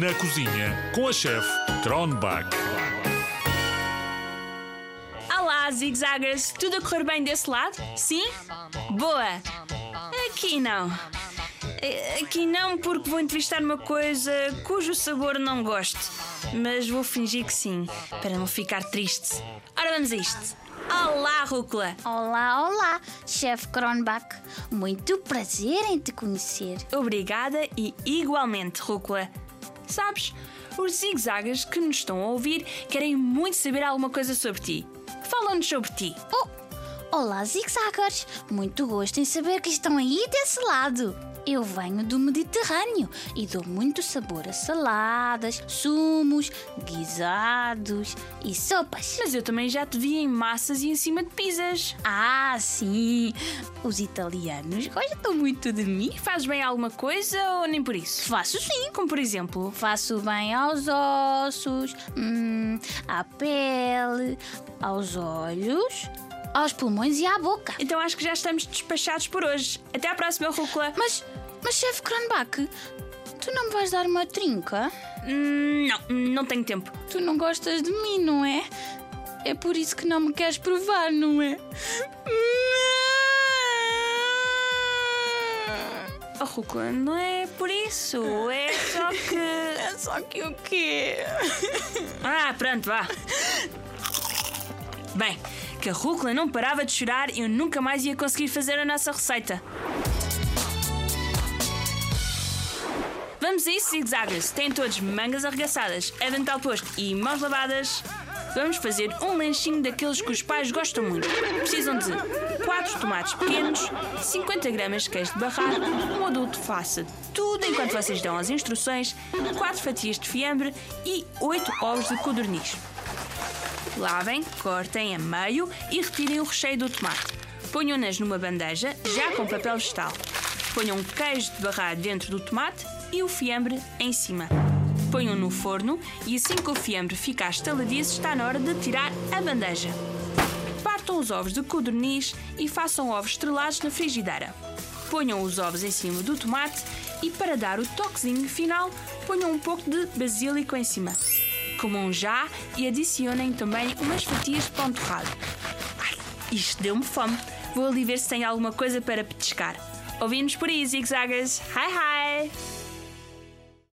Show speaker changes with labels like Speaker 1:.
Speaker 1: Na cozinha com a chefe Tronbach.
Speaker 2: Olá, zigzaggers! Tudo a correr bem desse lado? Sim? Boa! Aqui não. Eh, Aqui não, porque vou entrevistar uma coisa cujo sabor não gosto. Mas vou fingir que sim, para não ficar triste. Ora, vamos a isto. Olá, Rúcula!
Speaker 3: Olá, olá, chefe Kronbach. Muito prazer em te conhecer.
Speaker 2: Obrigada e igualmente, Rúcula. Sabes, os zigzaggers que nos estão a ouvir querem muito saber alguma coisa sobre ti. Fala-nos sobre ti.
Speaker 3: Oh, olá, zigzaggers. Muito gosto em saber que estão aí desse lado. Eu venho do Mediterrâneo e dou muito sabor a saladas, sumos, guisados e sopas.
Speaker 2: Mas eu também já te vi em massas e em cima de pizzas.
Speaker 3: Ah, sim! Os italianos gostam muito de mim.
Speaker 2: Fazes bem alguma coisa ou nem por isso?
Speaker 3: Faço sim.
Speaker 2: Como por exemplo,
Speaker 3: Faço bem aos ossos, hum, à pele, aos olhos, aos pulmões e à boca.
Speaker 2: então acho que já estamos despachados por hoje. Até à próxima, Rúcula.
Speaker 3: Mas, mas chefe Kronbach, tu não me vais dar uma trinca?
Speaker 2: Hum, não, não tenho tempo.
Speaker 3: Tu não gostas de mim, não é? É por isso que não me queres provar, não é?
Speaker 2: Oh, Rúcula, não é por isso. É só que.
Speaker 3: É só que o quê?
Speaker 2: Ah, pronto, vá. Bem, que a Rúcula não parava de chorar e eu nunca mais ia conseguir fazer a nossa receita. Vamos a isso, zigzaggers. Têm todos mangas arregaçadas, avental posto e mãos lavadas. Vamos fazer um lanchinho daqueles que os pais gostam muito. Precisam de 4 tomates pequenos, 50 gramas de queijo de barrar, um adulto faça tudo enquanto vocês dão as instruções, 4 fatias de fiambre e 8 ovos de codorniz. Lavem, cortem a meio e retirem o recheio do tomate. Ponham-nas numa bandeja, já com papel vegetal. Ponham queijo de barrar dentro do tomate e o fiambre em cima. Ponham no forno e assim que o fiambre ficar estaladiço está na hora de tirar a bandeja. Partam os ovos de codorniz e façam ovos estrelados na frigideira. Ponham os ovos em cima do tomate e para dar o toquezinho final, ponham um pouco de basílico em cima. Comam já e adicionem também umas fatias de pão torrado. Ai, isto deu-me fome. Vou ali ver se tem alguma coisa para petiscar. Ouvimos por aí, zigzaggers. Hi, hi!